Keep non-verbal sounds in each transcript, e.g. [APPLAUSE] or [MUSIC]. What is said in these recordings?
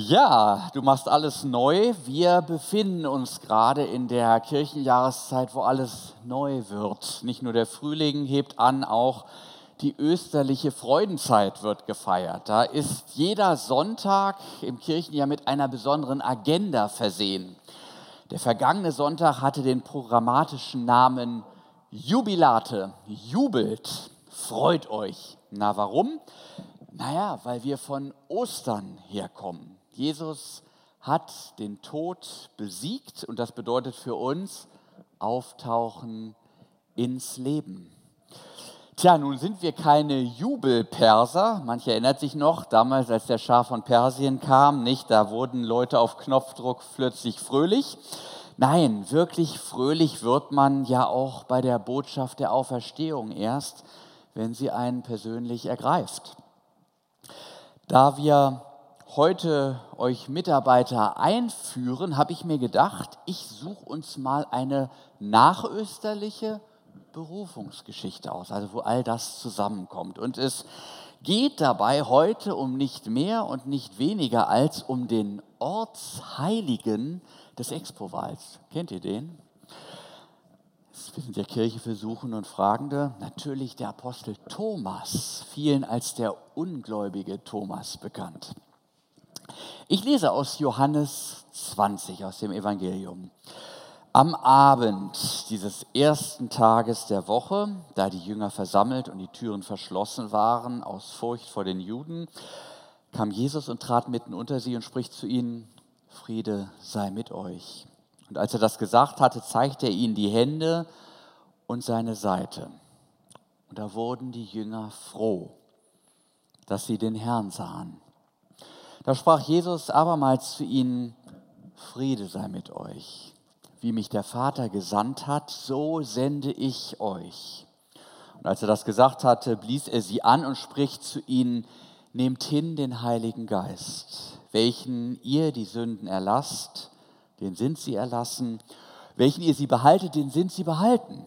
Ja, du machst alles neu. Wir befinden uns gerade in der Kirchenjahreszeit, wo alles neu wird. Nicht nur der Frühling hebt an, auch die österliche Freudenzeit wird gefeiert. Da ist jeder Sonntag im Kirchenjahr mit einer besonderen Agenda versehen. Der vergangene Sonntag hatte den programmatischen Namen Jubilate, jubelt, freut euch. Na warum? Naja, weil wir von Ostern herkommen. Jesus hat den Tod besiegt und das bedeutet für uns Auftauchen ins Leben. Tja, nun sind wir keine Jubelperser. Manche erinnert sich noch, damals, als der Schar von Persien kam, nicht? Da wurden Leute auf Knopfdruck plötzlich fröhlich. Nein, wirklich fröhlich wird man ja auch bei der Botschaft der Auferstehung erst, wenn sie einen persönlich ergreift. Da wir heute euch Mitarbeiter einführen, habe ich mir gedacht, ich suche uns mal eine nachösterliche Berufungsgeschichte aus, also wo all das zusammenkommt. Und es geht dabei heute um nicht mehr und nicht weniger als um den Ortsheiligen des Expo-Wals. Kennt ihr den? Wir sind ja Kirche für Suchende und Fragende. Natürlich der Apostel Thomas, vielen als der ungläubige Thomas bekannt. Ich lese aus Johannes 20, aus dem Evangelium. Am Abend dieses ersten Tages der Woche, da die Jünger versammelt und die Türen verschlossen waren aus Furcht vor den Juden, kam Jesus und trat mitten unter sie und spricht zu ihnen, Friede sei mit euch. Und als er das gesagt hatte, zeigte er ihnen die Hände und seine Seite. Und da wurden die Jünger froh, dass sie den Herrn sahen. Da sprach Jesus abermals zu ihnen, Friede sei mit euch. Wie mich der Vater gesandt hat, so sende ich euch. Und als er das gesagt hatte, blies er sie an und spricht zu ihnen, nehmt hin den Heiligen Geist, welchen ihr die Sünden erlasst, den sind sie erlassen, welchen ihr sie behaltet, den sind sie behalten.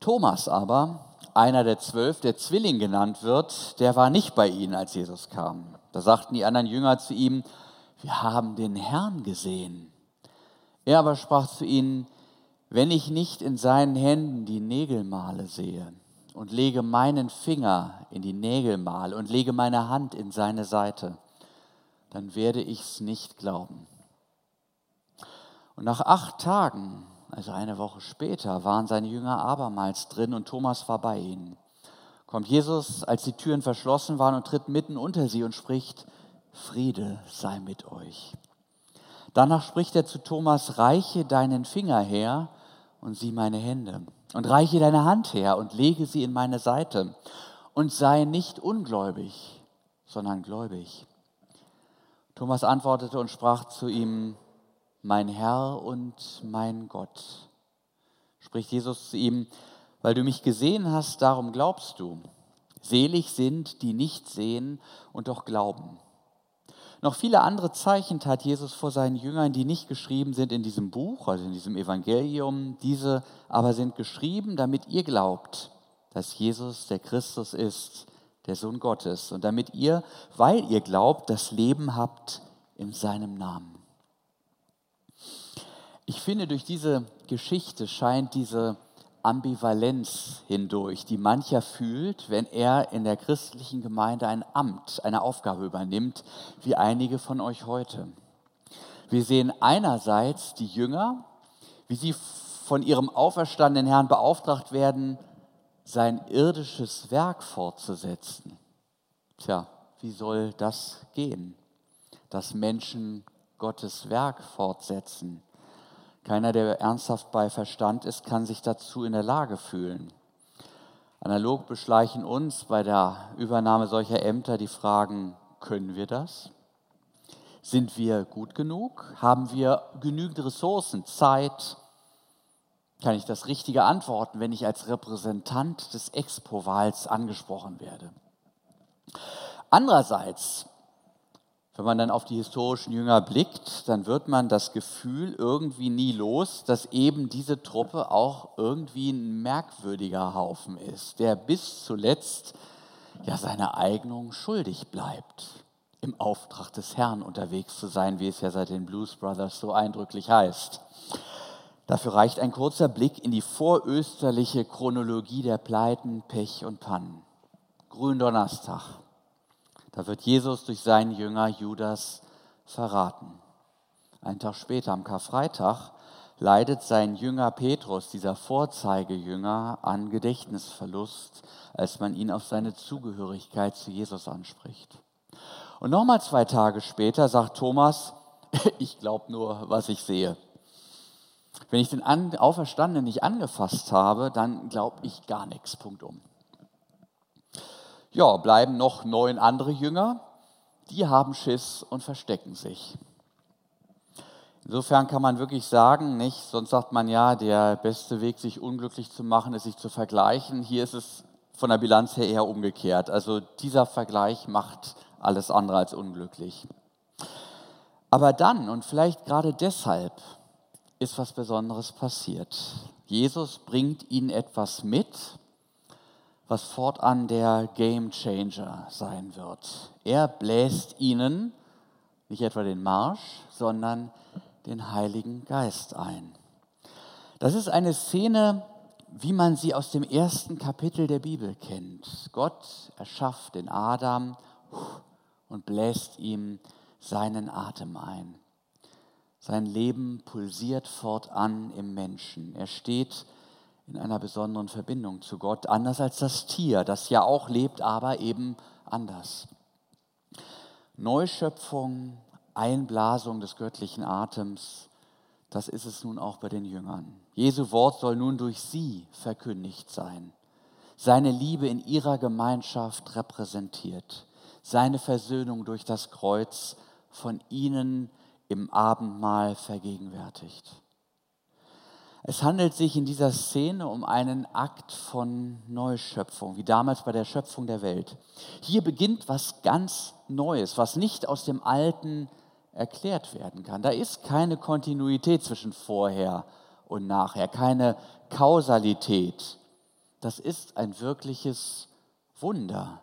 Thomas aber, einer der zwölf, der Zwilling genannt wird, der war nicht bei ihnen, als Jesus kam. Da sagten die anderen Jünger zu ihm, wir haben den Herrn gesehen. Er aber sprach zu ihnen, wenn ich nicht in seinen Händen die Nägelmale sehe und lege meinen Finger in die Nägelmale und lege meine Hand in seine Seite, dann werde ich's nicht glauben. Und nach acht Tagen, also eine Woche später, waren seine Jünger abermals drin und Thomas war bei ihnen kommt Jesus, als die Türen verschlossen waren und tritt mitten unter sie und spricht, Friede sei mit euch. Danach spricht er zu Thomas, reiche deinen Finger her und sieh meine Hände und reiche deine Hand her und lege sie in meine Seite und sei nicht ungläubig, sondern gläubig. Thomas antwortete und sprach zu ihm, mein Herr und mein Gott. Spricht Jesus zu ihm, weil du mich gesehen hast, darum glaubst du. Selig sind, die nicht sehen und doch glauben. Noch viele andere Zeichen tat Jesus vor seinen Jüngern, die nicht geschrieben sind in diesem Buch, also in diesem Evangelium. Diese aber sind geschrieben, damit ihr glaubt, dass Jesus der Christus ist, der Sohn Gottes, und damit ihr, weil ihr glaubt, das Leben habt in seinem Namen. Ich finde, durch diese Geschichte scheint diese Ambivalenz hindurch, die mancher fühlt, wenn er in der christlichen Gemeinde ein Amt, eine Aufgabe übernimmt, wie einige von euch heute. Wir sehen einerseits die Jünger, wie sie von ihrem auferstandenen Herrn beauftragt werden, sein irdisches Werk fortzusetzen. Tja, wie soll das gehen, dass Menschen Gottes Werk fortsetzen? Keiner, der ernsthaft bei Verstand ist, kann sich dazu in der Lage fühlen. Analog beschleichen uns bei der Übernahme solcher Ämter die Fragen, können wir das? Sind wir gut genug? Haben wir genügend Ressourcen, Zeit? Kann ich das Richtige antworten, wenn ich als Repräsentant des Expo-Wahls angesprochen werde? Andererseits wenn man dann auf die historischen Jünger blickt, dann wird man das Gefühl irgendwie nie los, dass eben diese Truppe auch irgendwie ein merkwürdiger Haufen ist, der bis zuletzt ja seiner Eignung schuldig bleibt. im Auftrag des Herrn unterwegs zu sein, wie es ja seit den Blues Brothers so eindrücklich heißt. Dafür reicht ein kurzer Blick in die vorösterliche Chronologie der Pleiten, Pech und Pannen. Gründonnerstag. Da wird Jesus durch seinen Jünger Judas verraten. Einen Tag später, am Karfreitag, leidet sein Jünger Petrus, dieser Vorzeigejünger, an Gedächtnisverlust, als man ihn auf seine Zugehörigkeit zu Jesus anspricht. Und nochmal zwei Tage später sagt Thomas, [LAUGHS] ich glaube nur, was ich sehe. Wenn ich den Auferstandenen nicht angefasst habe, dann glaube ich gar nichts. Punkt um. Ja, bleiben noch neun andere Jünger, die haben Schiss und verstecken sich. Insofern kann man wirklich sagen, nicht, sonst sagt man ja, der beste Weg, sich unglücklich zu machen, ist, sich zu vergleichen. Hier ist es von der Bilanz her eher umgekehrt. Also dieser Vergleich macht alles andere als unglücklich. Aber dann und vielleicht gerade deshalb ist was Besonderes passiert. Jesus bringt ihnen etwas mit, was fortan der Game Changer sein wird. Er bläst ihnen nicht etwa den Marsch, sondern den Heiligen Geist ein. Das ist eine Szene, wie man sie aus dem ersten Kapitel der Bibel kennt. Gott erschafft den Adam und bläst ihm seinen Atem ein. Sein Leben pulsiert fortan im Menschen. Er steht in einer besonderen Verbindung zu Gott, anders als das Tier, das ja auch lebt, aber eben anders. Neuschöpfung, Einblasung des göttlichen Atems, das ist es nun auch bei den Jüngern. Jesu Wort soll nun durch sie verkündigt sein. Seine Liebe in ihrer Gemeinschaft repräsentiert. Seine Versöhnung durch das Kreuz von ihnen im Abendmahl vergegenwärtigt. Es handelt sich in dieser Szene um einen Akt von Neuschöpfung, wie damals bei der Schöpfung der Welt. Hier beginnt was ganz Neues, was nicht aus dem Alten erklärt werden kann. Da ist keine Kontinuität zwischen vorher und nachher, keine Kausalität. Das ist ein wirkliches Wunder,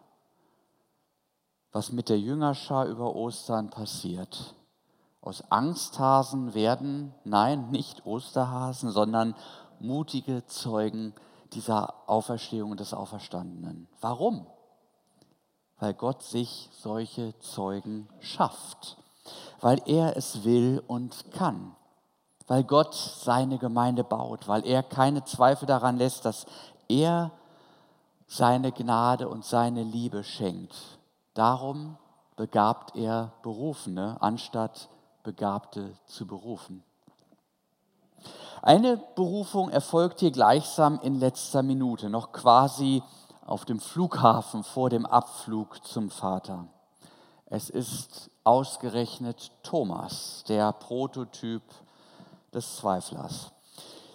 was mit der Jüngerschar über Ostern passiert. Aus Angsthasen werden, nein, nicht Osterhasen, sondern mutige Zeugen dieser Auferstehung des Auferstandenen. Warum? Weil Gott sich solche Zeugen schafft weil er es will und kann, weil Gott seine Gemeinde baut, weil er keine Zweifel daran lässt, dass er seine Gnade und seine Liebe schenkt. Darum begabt er Berufene, anstatt Begabte zu berufen. Eine Berufung erfolgt hier gleichsam in letzter Minute, noch quasi auf dem Flughafen vor dem Abflug zum Vater. Es ist ausgerechnet Thomas, der Prototyp des Zweiflers.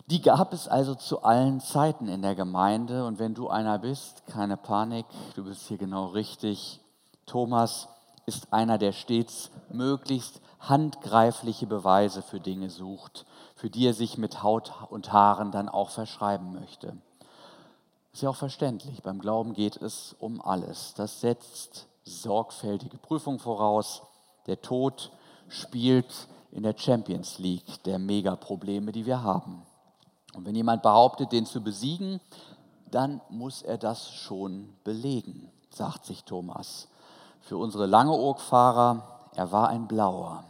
Die gab es also zu allen Zeiten in der Gemeinde. Und wenn du einer bist, keine Panik, du bist hier genau richtig. Thomas ist einer, der stets möglichst handgreifliche Beweise für Dinge sucht, für die er sich mit Haut und Haaren dann auch verschreiben möchte. Ist ja auch verständlich. Beim Glauben geht es um alles. Das setzt sorgfältige Prüfung voraus. Der Tod spielt in der Champions League der Megaprobleme, die wir haben. Und wenn jemand behauptet, den zu besiegen, dann muss er das schon belegen, sagt sich Thomas. Für unsere Langeoog-Fahrer, er war ein Blauer.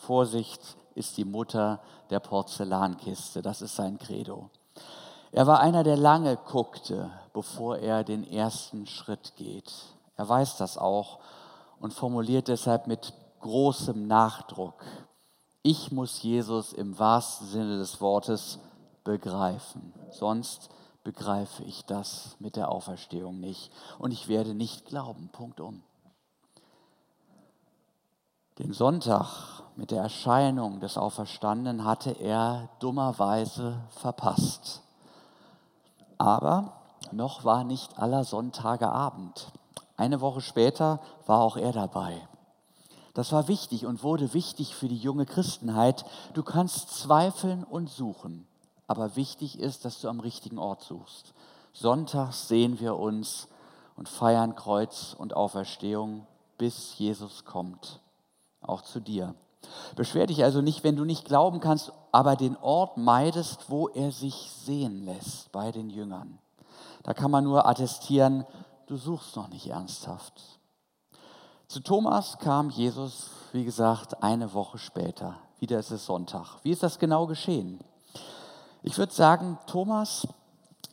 Vorsicht ist die Mutter der Porzellankiste, das ist sein Credo. Er war einer, der lange guckte, bevor er den ersten Schritt geht. Er weiß das auch und formuliert deshalb mit großem Nachdruck, ich muss Jesus im wahrsten Sinne des Wortes begreifen, sonst begreife ich das mit der Auferstehung nicht und ich werde nicht glauben. Punkt um. Den Sonntag mit der Erscheinung des Auferstandenen hatte er dummerweise verpasst. Aber noch war nicht aller Sonntage Abend. Eine Woche später war auch er dabei. Das war wichtig und wurde wichtig für die junge Christenheit. Du kannst zweifeln und suchen, aber wichtig ist, dass du am richtigen Ort suchst. Sonntags sehen wir uns und feiern Kreuz und Auferstehung. bis Jesus kommt, auch zu dir. Beschwer dich also nicht, wenn du nicht glauben kannst, aber den Ort meidest, wo er sich sehen lässt bei den Jüngern. Da kann man nur attestieren, du suchst noch nicht ernsthaft. Zu Thomas kam Jesus, wie gesagt, eine Woche später. Wieder ist es Sonntag. Wie ist das genau geschehen? Ich würde sagen, Thomas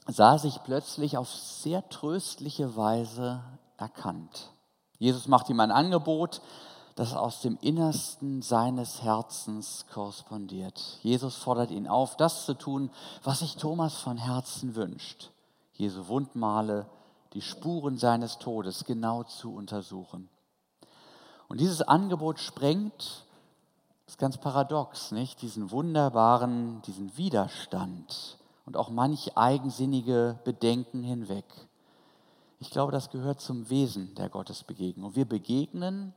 sah sich plötzlich auf sehr tröstliche Weise erkannt. Jesus macht ihm ein Angebot, das aus dem Innersten seines Herzens korrespondiert. Jesus fordert ihn auf, das zu tun, was sich Thomas von Herzen wünscht. Jesu Wundmale, die Spuren seines Todes genau zu untersuchen. Und dieses Angebot sprengt, das ist ganz paradox, nicht? Diesen wunderbaren, diesen Widerstand und auch manch eigensinnige Bedenken hinweg. Ich glaube, das gehört zum Wesen der Gottesbegegnung. Wir begegnen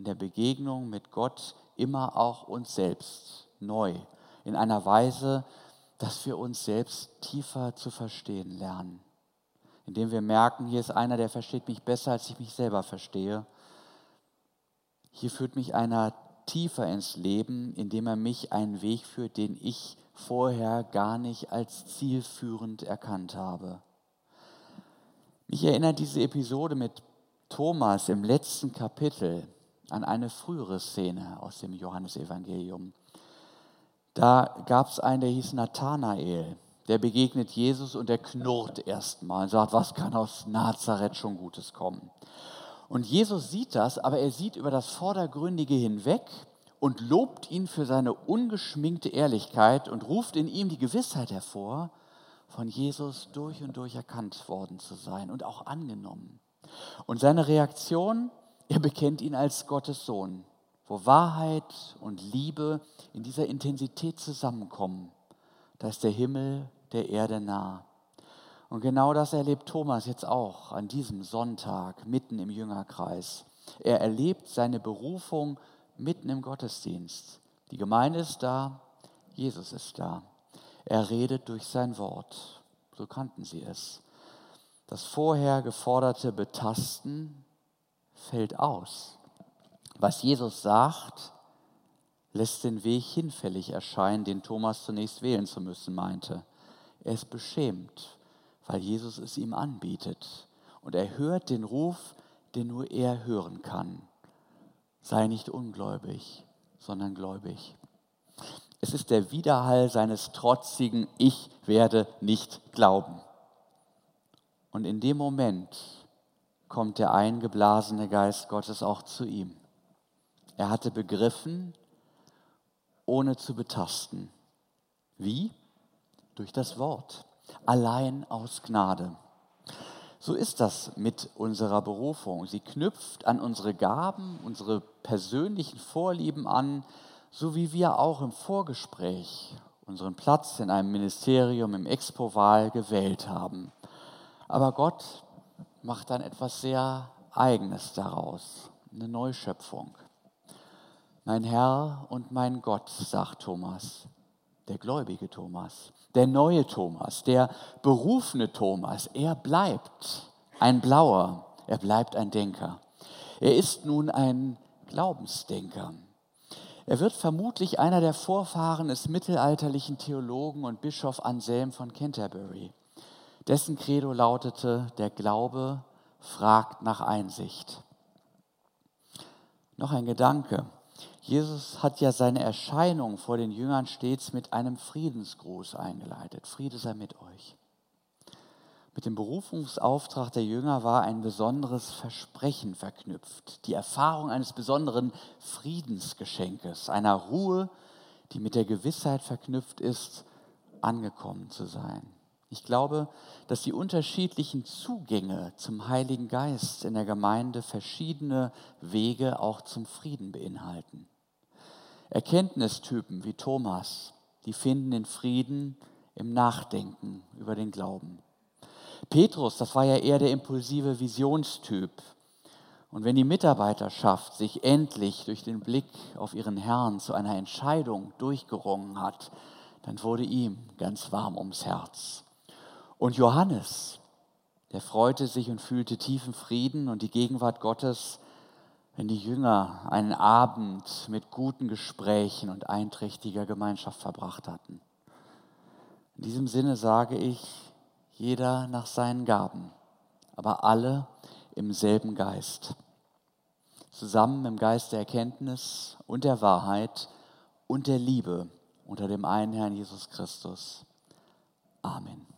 in der Begegnung mit Gott immer auch uns selbst neu, in einer Weise, dass wir uns selbst tiefer zu verstehen lernen. Indem wir merken, hier ist einer, der versteht mich besser, als ich mich selber verstehe. Hier führt mich einer tiefer ins Leben, indem er mich einen Weg führt, den ich vorher gar nicht als zielführend erkannt habe. Mich erinnert diese Episode mit Thomas im letzten Kapitel an eine frühere Szene aus dem Johannesevangelium. Da gab es einen, der hieß Nathanael. Der begegnet Jesus und der knurrt erstmal und sagt, was kann aus Nazareth schon Gutes kommen? Und Jesus sieht das, aber er sieht über das Vordergründige hinweg und lobt ihn für seine ungeschminkte Ehrlichkeit und ruft in ihm die Gewissheit hervor, von Jesus durch und durch erkannt worden zu sein und auch angenommen. Und seine Reaktion, er bekennt ihn als Gottes Sohn, wo Wahrheit und Liebe in dieser Intensität zusammenkommen. Da ist der Himmel der Erde nah. Und genau das erlebt Thomas jetzt auch an diesem Sonntag mitten im Jüngerkreis. Er erlebt seine Berufung mitten im Gottesdienst. Die Gemeinde ist da, Jesus ist da. Er redet durch sein Wort. So kannten sie es. Das vorher geforderte Betasten fällt aus. Was Jesus sagt, lässt den Weg hinfällig erscheinen, den Thomas zunächst wählen zu müssen meinte. Er ist beschämt, weil Jesus es ihm anbietet. Und er hört den Ruf, den nur er hören kann. Sei nicht ungläubig, sondern gläubig. Es ist der Widerhall seines trotzigen Ich werde nicht glauben. Und in dem Moment kommt der eingeblasene Geist Gottes auch zu ihm. Er hatte begriffen, ohne zu betasten. Wie? Durch das Wort. Allein aus Gnade. So ist das mit unserer Berufung. Sie knüpft an unsere Gaben, unsere persönlichen Vorlieben an, so wie wir auch im Vorgespräch unseren Platz in einem Ministerium im Expo-Wahl gewählt haben. Aber Gott macht dann etwas sehr Eigenes daraus, eine Neuschöpfung. Mein Herr und mein Gott, sagt Thomas, der gläubige Thomas, der neue Thomas, der berufene Thomas, er bleibt ein Blauer, er bleibt ein Denker. Er ist nun ein Glaubensdenker. Er wird vermutlich einer der Vorfahren des mittelalterlichen Theologen und Bischof Anselm von Canterbury. Dessen Credo lautete, der Glaube fragt nach Einsicht. Noch ein Gedanke. Jesus hat ja seine Erscheinung vor den Jüngern stets mit einem Friedensgruß eingeleitet. Friede sei mit euch. Mit dem Berufungsauftrag der Jünger war ein besonderes Versprechen verknüpft, die Erfahrung eines besonderen Friedensgeschenkes, einer Ruhe, die mit der Gewissheit verknüpft ist, angekommen zu sein. Ich glaube, dass die unterschiedlichen Zugänge zum Heiligen Geist in der Gemeinde verschiedene Wege auch zum Frieden beinhalten. Erkenntnistypen wie Thomas, die finden den Frieden im Nachdenken über den Glauben. Petrus, das war ja eher der impulsive Visionstyp. Und wenn die Mitarbeiterschaft sich endlich durch den Blick auf ihren Herrn zu einer Entscheidung durchgerungen hat, dann wurde ihm ganz warm ums Herz. Und Johannes, der freute sich und fühlte tiefen Frieden und die Gegenwart Gottes wenn die Jünger einen Abend mit guten Gesprächen und einträchtiger Gemeinschaft verbracht hatten. In diesem Sinne sage ich, jeder nach seinen Gaben, aber alle im selben Geist. Zusammen im Geist der Erkenntnis und der Wahrheit und der Liebe unter dem einen Herrn Jesus Christus. Amen.